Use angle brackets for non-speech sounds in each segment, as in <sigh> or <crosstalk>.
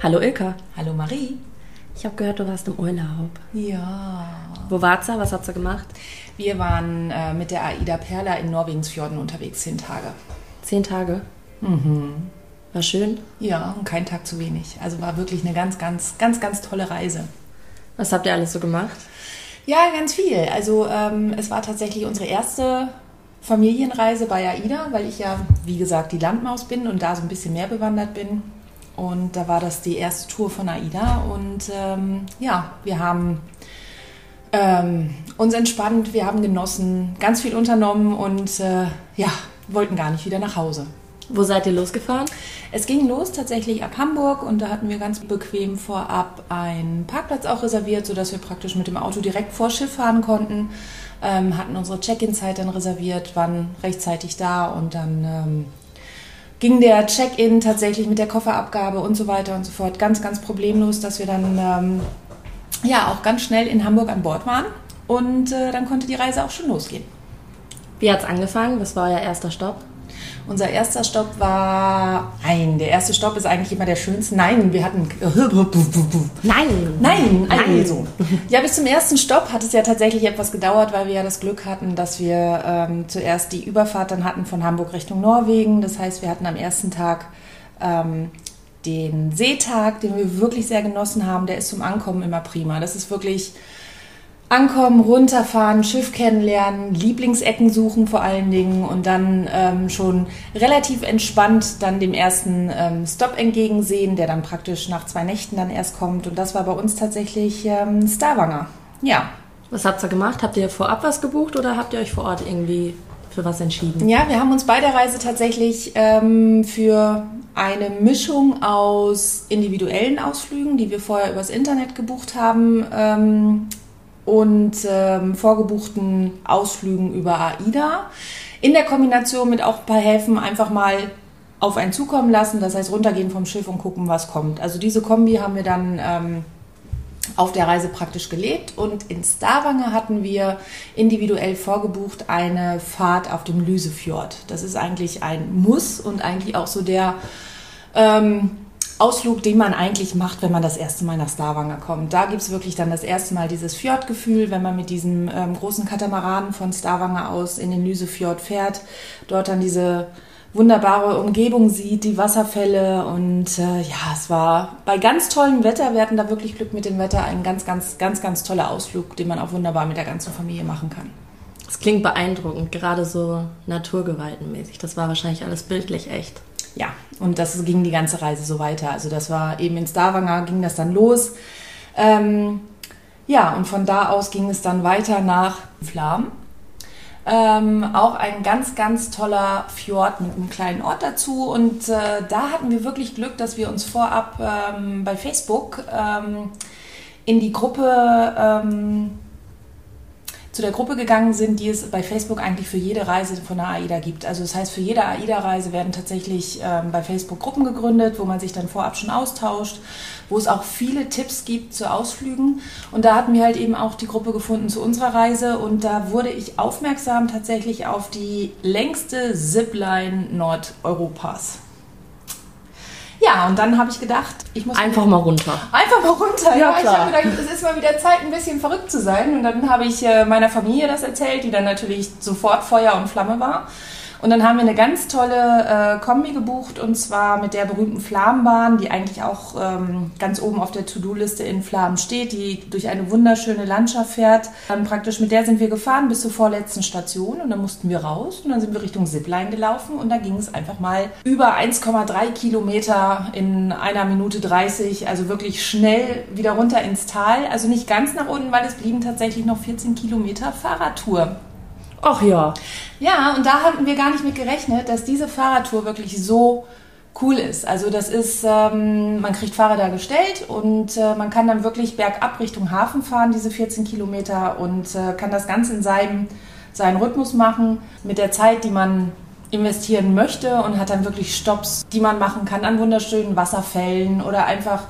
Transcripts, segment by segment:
Hallo Ilka. Hallo Marie. Ich habe gehört, du warst im Urlaub. Ja. Wo warst du? Was habt ihr gemacht? Wir waren äh, mit der AIDA Perla in Norwegens Fjorden unterwegs, zehn Tage. Zehn Tage? Mhm. War schön? Ja, und kein Tag zu wenig. Also war wirklich eine ganz, ganz, ganz, ganz tolle Reise. Was habt ihr alles so gemacht? Ja, ganz viel. Also ähm, es war tatsächlich unsere erste Familienreise bei AIDA, weil ich ja, wie gesagt, die Landmaus bin und da so ein bisschen mehr bewandert bin. Und da war das die erste Tour von AIDA. Und ähm, ja, wir haben ähm, uns entspannt, wir haben genossen, ganz viel unternommen und äh, ja, wollten gar nicht wieder nach Hause. Wo seid ihr losgefahren? Es ging los tatsächlich ab Hamburg und da hatten wir ganz bequem vorab einen Parkplatz auch reserviert, sodass wir praktisch mit dem Auto direkt vor Schiff fahren konnten. Ähm, hatten unsere Check-in-Zeit dann reserviert, waren rechtzeitig da und dann ähm, ging der Check-in tatsächlich mit der Kofferabgabe und so weiter und so fort ganz, ganz problemlos, dass wir dann ähm, ja auch ganz schnell in Hamburg an Bord waren und äh, dann konnte die Reise auch schon losgehen. Wie hat's angefangen? Was war euer erster Stopp? Unser erster Stopp war. Nein, der erste Stopp ist eigentlich immer der schönste. Nein, wir hatten. Nein! Nein, Nein! also. Ja, bis zum ersten Stopp hat es ja tatsächlich etwas gedauert, weil wir ja das Glück hatten, dass wir ähm, zuerst die Überfahrt dann hatten von Hamburg Richtung Norwegen. Das heißt, wir hatten am ersten Tag ähm, den Seetag, den wir wirklich sehr genossen haben. Der ist zum Ankommen immer prima. Das ist wirklich Ankommen, runterfahren, Schiff kennenlernen, Lieblingsecken suchen vor allen Dingen und dann ähm, schon relativ entspannt dann dem ersten ähm, Stop entgegensehen, der dann praktisch nach zwei Nächten dann erst kommt. Und das war bei uns tatsächlich ähm, Starwanger. Ja. Was habt ihr gemacht? Habt ihr vorab was gebucht oder habt ihr euch vor Ort irgendwie für was entschieden? Ja, wir haben uns bei der Reise tatsächlich ähm, für eine Mischung aus individuellen Ausflügen, die wir vorher übers Internet gebucht haben, ähm, und ähm, vorgebuchten Ausflügen über AIDA. In der Kombination mit auch ein paar Häfen einfach mal auf einen zukommen lassen, das heißt runtergehen vom Schiff und gucken, was kommt. Also diese Kombi haben wir dann ähm, auf der Reise praktisch gelebt und in Stavanger hatten wir individuell vorgebucht eine Fahrt auf dem Lüsefjord. Das ist eigentlich ein Muss und eigentlich auch so der ähm, Ausflug, den man eigentlich macht, wenn man das erste Mal nach Stavanger kommt. Da gibt es wirklich dann das erste Mal dieses Fjordgefühl, wenn man mit diesem ähm, großen Katamaran von Stavanger aus in den Lysefjord fährt, dort dann diese wunderbare Umgebung sieht, die Wasserfälle und äh, ja, es war bei ganz tollem Wetter, wir hatten da wirklich Glück mit dem Wetter, ein ganz, ganz, ganz, ganz toller Ausflug, den man auch wunderbar mit der ganzen Familie machen kann. Das klingt beeindruckend, gerade so naturgewaltenmäßig. Das war wahrscheinlich alles bildlich echt ja, und das ging die ganze Reise so weiter. Also das war eben in Stavanger ging das dann los. Ähm, ja, und von da aus ging es dann weiter nach Flam. Ähm, auch ein ganz, ganz toller Fjord mit einem kleinen Ort dazu. Und äh, da hatten wir wirklich Glück, dass wir uns vorab ähm, bei Facebook ähm, in die Gruppe ähm, zu der Gruppe gegangen sind, die es bei Facebook eigentlich für jede Reise von der AIDA gibt. Also das heißt, für jede AIDA-Reise werden tatsächlich ähm, bei Facebook Gruppen gegründet, wo man sich dann vorab schon austauscht, wo es auch viele Tipps gibt zu Ausflügen. Und da hatten wir halt eben auch die Gruppe gefunden zu unserer Reise und da wurde ich aufmerksam tatsächlich auf die längste Zipline Nordeuropas. Ja, und dann habe ich gedacht, ich muss. Einfach mal runter. Einfach mal runter, ja. ja klar. Ich habe gedacht, es ist mal wieder Zeit, ein bisschen verrückt zu sein. Und dann habe ich äh, meiner Familie das erzählt, die dann natürlich sofort Feuer und Flamme war. Und dann haben wir eine ganz tolle äh, Kombi gebucht und zwar mit der berühmten Flammenbahn, die eigentlich auch ähm, ganz oben auf der To-Do-Liste in Flammen steht, die durch eine wunderschöne Landschaft fährt. Dann praktisch mit der sind wir gefahren bis zur vorletzten Station und dann mussten wir raus und dann sind wir Richtung Zipline gelaufen und da ging es einfach mal über 1,3 Kilometer in einer Minute 30, also wirklich schnell wieder runter ins Tal. Also nicht ganz nach unten, weil es blieben tatsächlich noch 14 Kilometer Fahrradtour. Ach ja. Ja, und da hatten wir gar nicht mit gerechnet, dass diese Fahrradtour wirklich so cool ist. Also das ist, ähm, man kriegt Fahrräder gestellt und äh, man kann dann wirklich bergab Richtung Hafen fahren, diese 14 Kilometer und äh, kann das Ganze in seinem, seinen Rhythmus machen, mit der Zeit, die man investieren möchte und hat dann wirklich Stops, die man machen kann an wunderschönen Wasserfällen oder einfach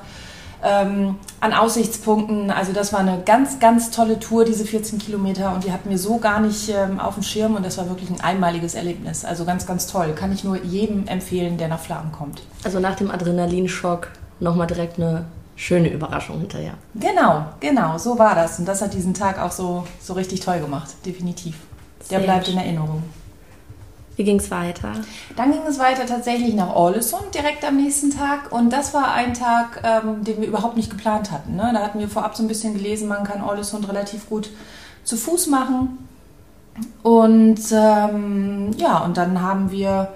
ähm, an Aussichtspunkten. Also das war eine ganz, ganz tolle Tour, diese 14 Kilometer und die hatten wir so gar nicht ähm, auf dem Schirm und das war wirklich ein einmaliges Erlebnis. Also ganz, ganz toll. Kann ich nur jedem empfehlen, der nach Flamen kommt. Also nach dem Adrenalinschock nochmal direkt eine schöne Überraschung hinterher. Genau, genau, so war das. Und das hat diesen Tag auch so, so richtig toll gemacht, definitiv. Der Sehr bleibt in Erinnerung. Wie ging es weiter? Dann ging es weiter tatsächlich nach Orlesund direkt am nächsten Tag. Und das war ein Tag, ähm, den wir überhaupt nicht geplant hatten. Ne? Da hatten wir vorab so ein bisschen gelesen, man kann Orlesund relativ gut zu Fuß machen. Und ähm, ja, und dann haben wir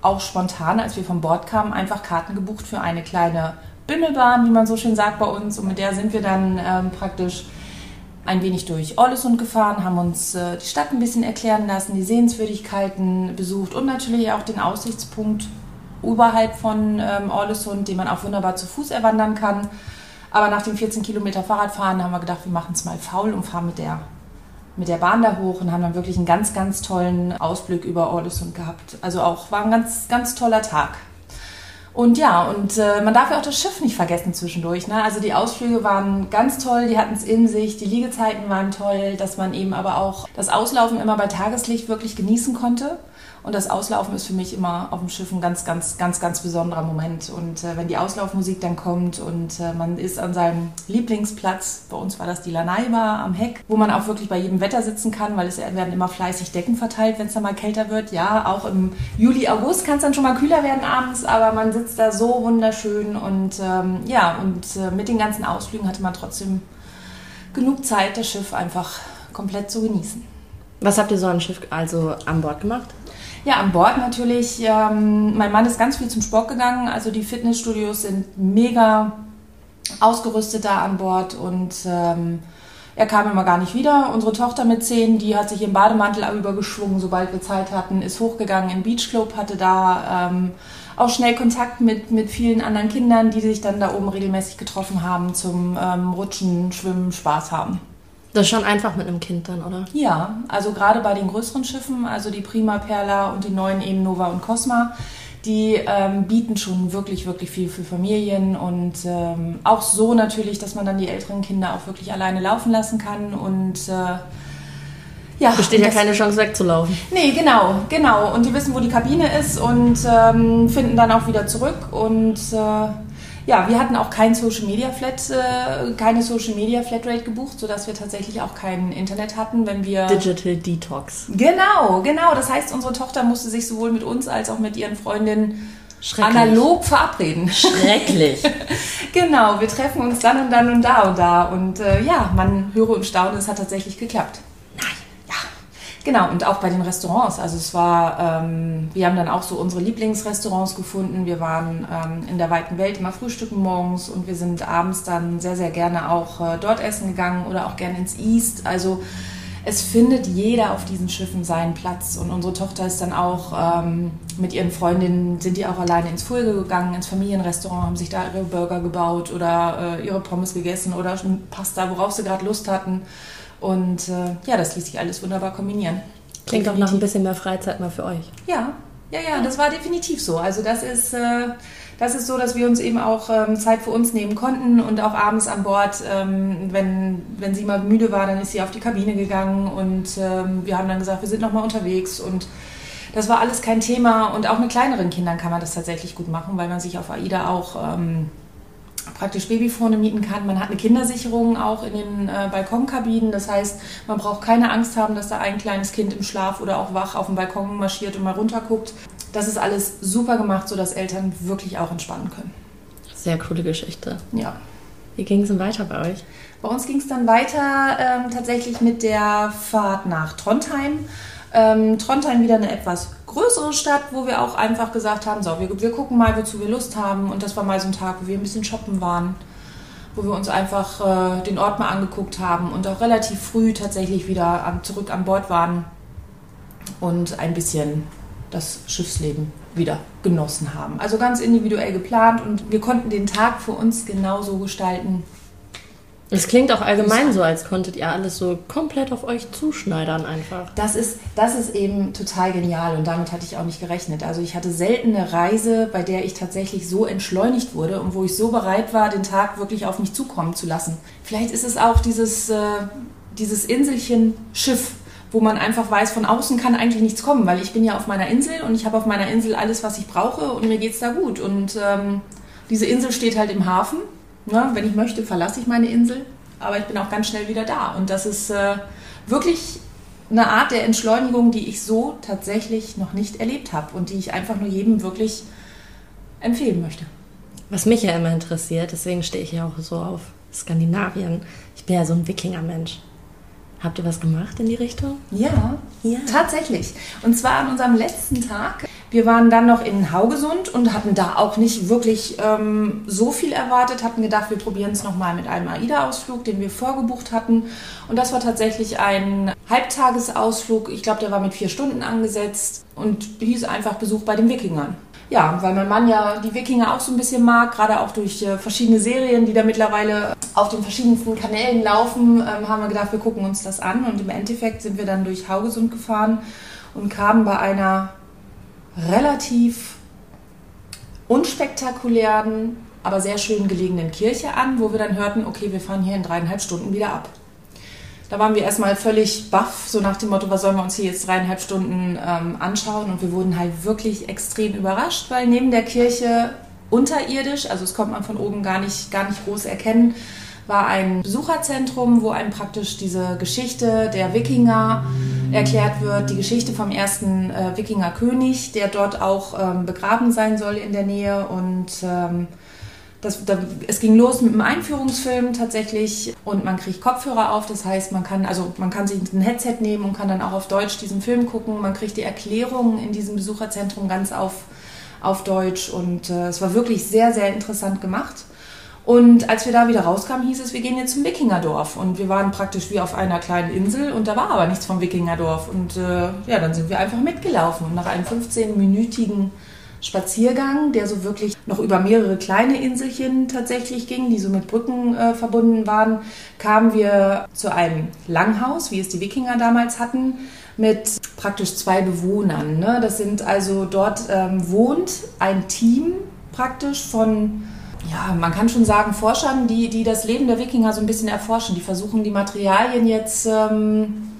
auch spontan, als wir von Bord kamen, einfach Karten gebucht für eine kleine Bimmelbahn, wie man so schön sagt bei uns. Und mit der sind wir dann ähm, praktisch ein wenig durch Orlesund gefahren, haben uns äh, die Stadt ein bisschen erklären lassen, die Sehenswürdigkeiten besucht und natürlich auch den Aussichtspunkt oberhalb von ähm, Orlesund, den man auch wunderbar zu Fuß erwandern kann. Aber nach dem 14 Kilometer Fahrradfahren haben wir gedacht, wir machen es mal faul und fahren mit der, mit der Bahn da hoch und haben dann wirklich einen ganz, ganz tollen Ausblick über Orlesund gehabt. Also auch war ein ganz, ganz toller Tag. Und ja, und äh, man darf ja auch das Schiff nicht vergessen zwischendurch. Ne? Also die Ausflüge waren ganz toll, die hatten es in sich, die Liegezeiten waren toll, dass man eben aber auch das Auslaufen immer bei Tageslicht wirklich genießen konnte. Und das Auslaufen ist für mich immer auf dem Schiff ein ganz, ganz, ganz, ganz besonderer Moment. Und äh, wenn die Auslaufmusik dann kommt und äh, man ist an seinem Lieblingsplatz, bei uns war das die Lanai Bar am Heck, wo man auch wirklich bei jedem Wetter sitzen kann, weil es werden immer fleißig Decken verteilt, wenn es dann mal kälter wird. Ja, auch im Juli, August kann es dann schon mal kühler werden abends, aber man sitzt da so wunderschön und ähm, ja, und äh, mit den ganzen Ausflügen hatte man trotzdem genug Zeit, das Schiff einfach komplett zu genießen. Was habt ihr so an Schiff, also an Bord gemacht? Ja, an Bord natürlich. Ähm, mein Mann ist ganz viel zum Sport gegangen. Also die Fitnessstudios sind mega ausgerüstet da an Bord und ähm, er kam immer gar nicht wieder. Unsere Tochter mit zehn, die hat sich im Bademantel übergeschwungen, sobald wir Zeit hatten, ist hochgegangen den Beachclub, hatte da ähm, auch schnell Kontakt mit, mit vielen anderen Kindern, die sich dann da oben regelmäßig getroffen haben zum ähm, Rutschen, Schwimmen, Spaß haben. Das ist schon einfach mit einem Kind dann, oder? Ja, also gerade bei den größeren Schiffen, also die Prima Perla und die neuen eben Nova und Cosma, die ähm, bieten schon wirklich, wirklich viel für Familien und ähm, auch so natürlich, dass man dann die älteren Kinder auch wirklich alleine laufen lassen kann und äh, ja, Besteht ja keine Chance wegzulaufen. Nee, genau, genau. Und die wissen, wo die Kabine ist und ähm, finden dann auch wieder zurück. Und äh, ja, wir hatten auch kein Social Media Flat, äh, keine Social Media Flatrate gebucht, sodass wir tatsächlich auch kein Internet hatten, wenn wir. Digital Detox. Genau, genau. Das heißt, unsere Tochter musste sich sowohl mit uns als auch mit ihren Freundinnen analog verabreden. Schrecklich. <laughs> genau, wir treffen uns dann und dann und da und da. Und äh, ja, man höre und staune, es hat tatsächlich geklappt. Genau. Und auch bei den Restaurants. Also es war, ähm, wir haben dann auch so unsere Lieblingsrestaurants gefunden. Wir waren ähm, in der weiten Welt immer frühstücken morgens und wir sind abends dann sehr, sehr gerne auch äh, dort essen gegangen oder auch gerne ins East. Also es findet jeder auf diesen Schiffen seinen Platz. Und unsere Tochter ist dann auch ähm, mit ihren Freundinnen, sind die auch alleine ins Fulge gegangen, ins Familienrestaurant, haben sich da ihre Burger gebaut oder äh, ihre Pommes gegessen oder schon Pasta, worauf sie gerade Lust hatten. Und äh, ja, das ließ sich alles wunderbar kombinieren. Klingt auch nach ein Definitiv. bisschen mehr Freizeit mal für euch. Ja, ja, ja, das war definitiv so. Also das ist, äh, das ist so, dass wir uns eben auch ähm, Zeit für uns nehmen konnten und auch abends an Bord, ähm, wenn, wenn sie mal müde war, dann ist sie auf die Kabine gegangen und ähm, wir haben dann gesagt, wir sind noch mal unterwegs und das war alles kein Thema und auch mit kleineren Kindern kann man das tatsächlich gut machen, weil man sich auf AIDA auch ähm, praktisch Babyfone mieten kann. Man hat eine Kindersicherung auch in den äh, Balkonkabinen. Das heißt, man braucht keine Angst haben, dass da ein kleines Kind im Schlaf oder auch wach auf dem Balkon marschiert und mal runterguckt. Das ist alles super gemacht, sodass Eltern wirklich auch entspannen können. Sehr coole Geschichte. Ja. Wie ging es denn weiter bei euch? Bei uns ging es dann weiter ähm, tatsächlich mit der Fahrt nach Trondheim. Ähm, Trondheim wieder eine etwas größere Stadt, wo wir auch einfach gesagt haben, so, wir, wir gucken mal, wozu wir Lust haben. Und das war mal so ein Tag, wo wir ein bisschen shoppen waren, wo wir uns einfach äh, den Ort mal angeguckt haben und auch relativ früh tatsächlich wieder an, zurück an Bord waren und ein bisschen das Schiffsleben wieder genossen haben. Also ganz individuell geplant und wir konnten den Tag für uns genauso gestalten, Es klingt auch allgemein so, als konntet ihr alles so komplett auf euch zuschneidern einfach. Das ist, das ist eben total genial und damit hatte ich auch nicht gerechnet. Also ich hatte selten eine Reise, bei der ich tatsächlich so entschleunigt wurde und wo ich so bereit war, den Tag wirklich auf mich zukommen zu lassen. Vielleicht ist es auch dieses, äh, dieses Inselchen Schiff, wo man einfach weiß, von außen kann eigentlich nichts kommen, weil ich bin ja auf meiner Insel und ich habe auf meiner Insel alles, was ich brauche und mir geht's da gut. Und ähm, diese Insel steht halt im Hafen. Ne? Wenn ich möchte, verlasse ich meine Insel, aber ich bin auch ganz schnell wieder da. Und das ist äh, wirklich eine Art der Entschleunigung, die ich so tatsächlich noch nicht erlebt habe und die ich einfach nur jedem wirklich empfehlen möchte. Was mich ja immer interessiert, deswegen stehe ich ja auch so auf Skandinavien. Ich bin ja so ein Wikinger-Mensch. Habt ihr was gemacht in die Richtung? Ja, ja, tatsächlich. Und zwar an unserem letzten Tag. Wir waren dann noch in Haugesund und hatten da auch nicht wirklich ähm, so viel erwartet, hatten gedacht, wir probieren es nochmal mit einem AIDA-Ausflug, den wir vorgebucht hatten. Und das war tatsächlich ein Halbtagesausflug. Ich glaube, der war mit vier Stunden angesetzt und hieß einfach Besuch bei den Wikingern ja, weil mein Mann ja die Wikinger auch so ein bisschen mag, gerade auch durch äh, verschiedene Serien, die da mittlerweile auf den verschiedensten Kanälen laufen, ähm, haben wir gedacht, wir gucken uns das an. Und im Endeffekt sind wir dann durch Haugesund gefahren und kamen bei einer relativ unspektakulären, aber sehr schön gelegenen Kirche an, wo wir dann hörten, okay, wir fahren hier in dreieinhalb Stunden wieder ab. Da waren wir erstmal völlig baff, so nach dem Motto, was sollen wir uns hier jetzt dreieinhalb Stunden ähm, anschauen? Und wir wurden halt wirklich extrem überrascht, weil neben der Kirche unterirdisch, also das konnte man von oben gar nicht, gar nicht groß erkennen, war ein Besucherzentrum, wo einem praktisch diese Geschichte der Wikinger erklärt wird, die Geschichte vom ersten äh, Wikingerkönig, der dort auch ähm, begraben sein soll in der Nähe und ähm, das, da, es ging los mit einem Einführungsfilm tatsächlich und man kriegt Kopfhörer auf. Das heißt, man kann, also man kann sich ein Headset nehmen und kann dann auch auf Deutsch diesen Film gucken. Man kriegt die Erklärungen in diesem Besucherzentrum ganz auf, auf Deutsch und äh, es war wirklich sehr, sehr interessant gemacht. Und als wir da wieder rauskamen, hieß es, wir gehen jetzt zum Wikingerdorf. Und wir waren praktisch wie auf einer kleinen Insel und da war aber nichts vom Wikingerdorf. Und äh, ja, dann sind wir einfach mitgelaufen. Und nach einem 15-minütigen Spaziergang, der so wirklich noch über mehrere kleine Inselchen tatsächlich ging, die so mit Brücken äh, verbunden waren, kamen wir zu einem Langhaus, wie es die Wikinger damals hatten, mit praktisch zwei Bewohnern. Ne? Das sind also dort ähm, wohnt ein Team praktisch von ja, man kann schon sagen, Forschern, die, die das Leben der Wikinger so ein bisschen erforschen. Die versuchen die Materialien jetzt ähm,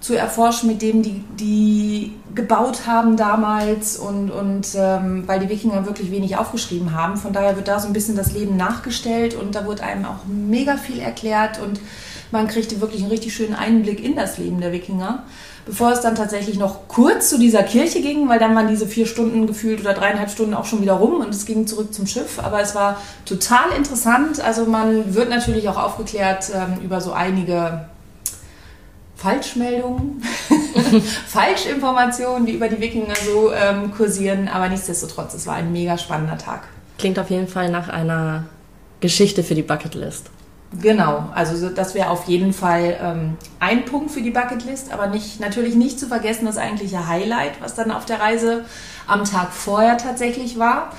zu erforschen, mit dem die, die gebaut haben damals und, und ähm, weil die Wikinger wirklich wenig aufgeschrieben haben. Von daher wird da so ein bisschen das Leben nachgestellt und da wird einem auch mega viel erklärt und man kriegte wirklich einen richtig schönen Einblick in das Leben der Wikinger. Bevor es dann tatsächlich noch kurz zu dieser Kirche ging, weil dann waren diese vier Stunden gefühlt oder dreieinhalb Stunden auch schon wieder rum und es ging zurück zum Schiff. Aber es war total interessant. Also man wird natürlich auch aufgeklärt ähm, über so einige Falschmeldungen, <laughs> Falschinformationen, die über die Wikinger so ähm, kursieren. Aber nichtsdestotrotz, es war ein mega spannender Tag. Klingt auf jeden Fall nach einer Geschichte für die Bucketlist. Genau, also das wäre auf jeden Fall ähm, ein Punkt für die Bucketlist, aber nicht, natürlich nicht zu vergessen das eigentliche Highlight, was dann auf der Reise am Tag vorher tatsächlich war,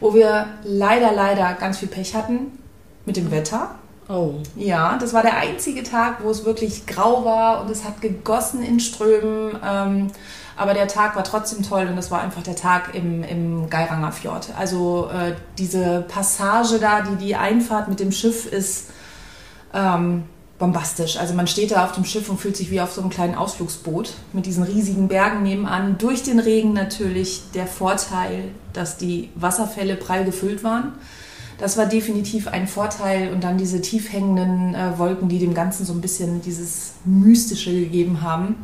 wo wir leider, leider ganz viel Pech hatten mit dem Wetter. Oh. Ja, das war der einzige Tag, wo es wirklich grau war und es hat gegossen in Strömen. Ähm, aber der Tag war trotzdem toll und das war einfach der Tag im, im Geiranger Fjord. Also äh, diese Passage da, die, die Einfahrt mit dem Schiff ist ähm, bombastisch. Also man steht da auf dem Schiff und fühlt sich wie auf so einem kleinen Ausflugsboot mit diesen riesigen Bergen nebenan. Durch den Regen natürlich der Vorteil, dass die Wasserfälle prall gefüllt waren. Das war definitiv ein Vorteil und dann diese tief hängenden äh, Wolken, die dem Ganzen so ein bisschen dieses Mystische gegeben haben.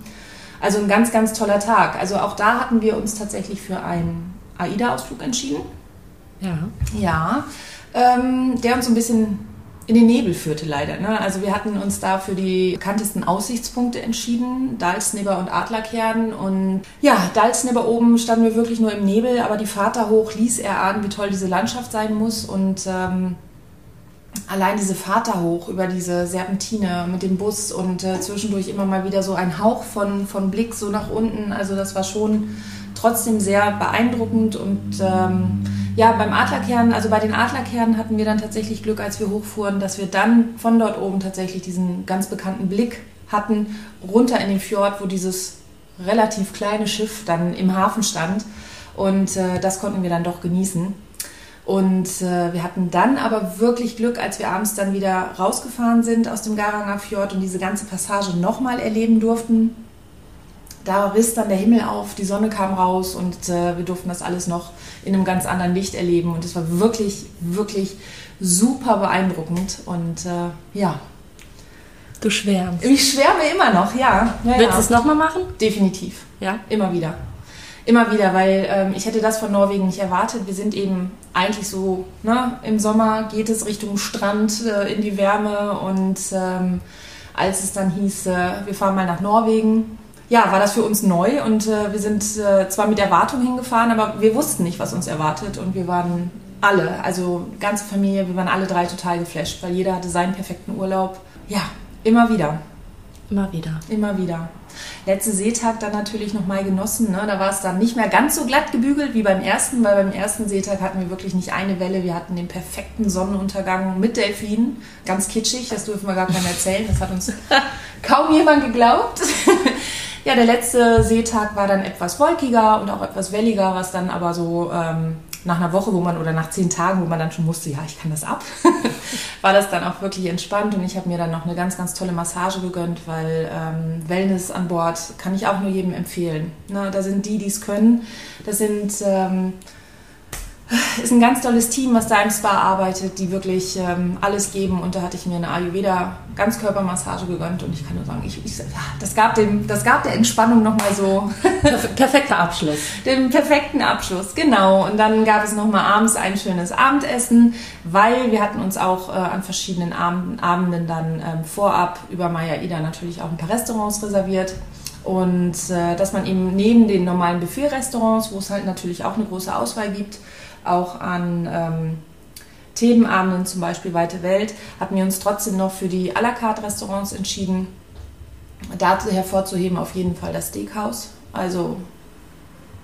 Also ein ganz, ganz toller Tag. Also auch da hatten wir uns tatsächlich für einen AIDA-Ausflug entschieden. Ja. Ja, ähm, der uns so ein bisschen in den Nebel führte leider. Ne? Also wir hatten uns da für die bekanntesten Aussichtspunkte entschieden, Dalsnibber und Adlerkern. Und ja, Dalsnibber oben standen wir wirklich nur im Nebel, aber die Fahrt da hoch ließ erahnen, wie toll diese Landschaft sein muss. Und ähm, allein diese Fahrt da hoch über diese Serpentine mit dem Bus und äh, zwischendurch immer mal wieder so ein Hauch von, von Blick so nach unten. Also das war schon trotzdem sehr beeindruckend und ähm, ja, beim Adlerkern, also bei den Adlerkernen hatten wir dann tatsächlich Glück, als wir hochfuhren, dass wir dann von dort oben tatsächlich diesen ganz bekannten Blick hatten, runter in den Fjord, wo dieses relativ kleine Schiff dann im Hafen stand. Und äh, das konnten wir dann doch genießen. Und äh, wir hatten dann aber wirklich Glück, als wir abends dann wieder rausgefahren sind aus dem Garanger Fjord und diese ganze Passage nochmal erleben durften. Da riss dann der Himmel auf, die Sonne kam raus und äh, wir durften das alles noch in einem ganz anderen Licht erleben. Und es war wirklich, wirklich super beeindruckend. Und äh, ja. Du schwärmst. Ich schwärme immer noch, ja. ja Willst ja. du es nochmal machen? Definitiv. Ja. Immer wieder. Immer wieder, weil ähm, ich hätte das von Norwegen nicht erwartet. Wir sind eben eigentlich so, ne, im Sommer geht es Richtung Strand äh, in die Wärme und ähm, als es dann hieß, äh, wir fahren mal nach Norwegen, ja, war das für uns neu und äh, wir sind äh, zwar mit Erwartung hingefahren, aber wir wussten nicht, was uns erwartet und wir waren alle, also ganze Familie, wir waren alle drei total geflasht, weil jeder hatte seinen perfekten Urlaub. Ja, immer wieder. Immer wieder. Immer wieder. Letzte Seetag dann natürlich noch mal genossen. Ne? Da war es dann nicht mehr ganz so glatt gebügelt wie beim ersten, weil beim ersten Seetag hatten wir wirklich nicht eine Welle. Wir hatten den perfekten Sonnenuntergang mit Delfinen. Ganz kitschig, das dürfen wir gar keinem erzählen. Das hat uns <laughs> kaum jemand geglaubt. Ja, der letzte Seetag war dann etwas wolkiger und auch etwas welliger, was dann aber so ähm, nach einer Woche, wo man oder nach zehn Tagen, wo man dann schon musste, ja, ich kann das ab, <laughs> war das dann auch wirklich entspannt und ich habe mir dann noch eine ganz, ganz tolle Massage gegönnt, weil ähm, Wellness an Bord kann ich auch nur jedem empfehlen. Ne, da sind die, die es können. Das sind ähm, ist ein ganz tolles Team, was da im Spa arbeitet, die wirklich ähm, alles geben. Und da hatte ich mir eine Ayurveda Ganzkörpermassage gegönnt und ich kann nur sagen, ich, ich, das, gab dem, das gab der Entspannung nochmal so. Perfekter Abschluss. <laughs> Den perfekten Abschluss, genau. Und dann gab es nochmal abends ein schönes Abendessen, weil wir hatten uns auch äh, an verschiedenen Abenden, Abenden dann ähm, vorab über Maya Ida natürlich auch ein paar Restaurants reserviert. Und äh, dass man eben neben den normalen Buffet-Restaurants, wo es halt natürlich auch eine große Auswahl gibt, auch an ähm, Themenabenden, zum Beispiel Weite Welt, hatten wir uns trotzdem noch für die à la carte Restaurants entschieden. Da hervorzuheben auf jeden Fall das Steakhouse. Also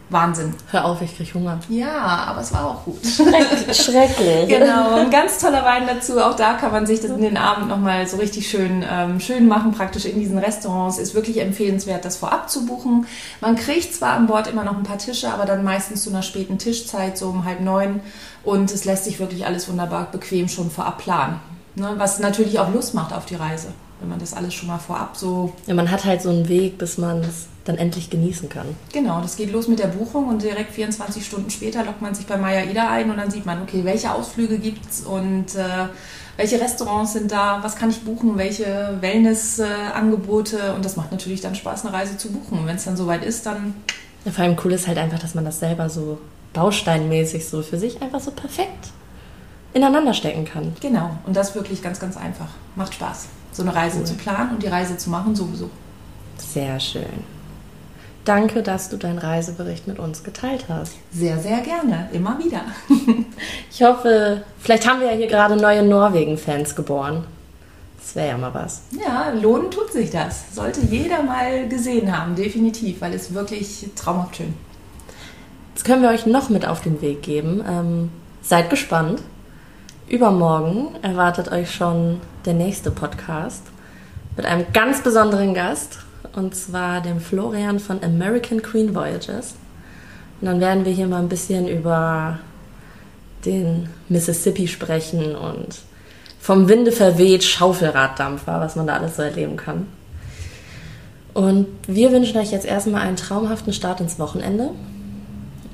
Wahnsinn. Hör auf, ich krieg Hunger. Ja, aber es war auch gut. Schrecklich. Schrecklich. <laughs> genau, ein ganz toller Wein dazu. Auch da kann man sich das in den Abend nochmal so richtig schön, ähm, schön machen, praktisch in diesen Restaurants. Ist wirklich empfehlenswert, das vorab zu buchen. Man kriegt zwar an Bord immer noch ein paar Tische, aber dann meistens zu einer späten Tischzeit, so um halb neun. Und es lässt sich wirklich alles wunderbar bequem schon vorab planen. Ne? Was natürlich auch Lust macht auf die Reise, wenn man das alles schon mal vorab so. Ja, man hat halt so einen Weg, bis man es dann endlich genießen kann. Genau, das geht los mit der Buchung und direkt 24 Stunden später lockt man sich bei Maya Ida ein und dann sieht man, okay, welche Ausflüge gibt es und äh, welche Restaurants sind da, was kann ich buchen, welche Wellness-Angebote äh, und das macht natürlich dann Spaß, eine Reise zu buchen. Und wenn es dann soweit ist, dann... Ja, vor allem cool ist halt einfach, dass man das selber so bausteinmäßig so für sich einfach so perfekt ineinander stecken kann. Genau, und das wirklich ganz, ganz einfach. Macht Spaß, so eine Reise cool. zu planen und die Reise zu machen sowieso. Sehr schön. Danke, dass du deinen Reisebericht mit uns geteilt hast. Sehr, sehr gerne. Immer wieder. <laughs> ich hoffe, vielleicht haben wir ja hier gerade neue Norwegen-Fans geboren. Das wäre ja mal was. Ja, lohnen tut sich das. Sollte jeder mal gesehen haben, definitiv, weil es wirklich traumhaft schön. Jetzt können wir euch noch mit auf den Weg geben. Ähm, seid gespannt. Übermorgen erwartet euch schon der nächste Podcast mit einem ganz besonderen Gast und zwar dem Florian von American Queen Voyages. Und dann werden wir hier mal ein bisschen über den Mississippi sprechen und vom Winde verweht Schaufelraddampfer, was man da alles so erleben kann. Und wir wünschen euch jetzt erstmal einen traumhaften Start ins Wochenende.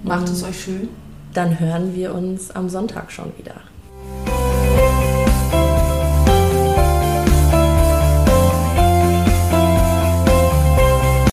Macht es euch schön. Dann hören wir uns am Sonntag schon wieder.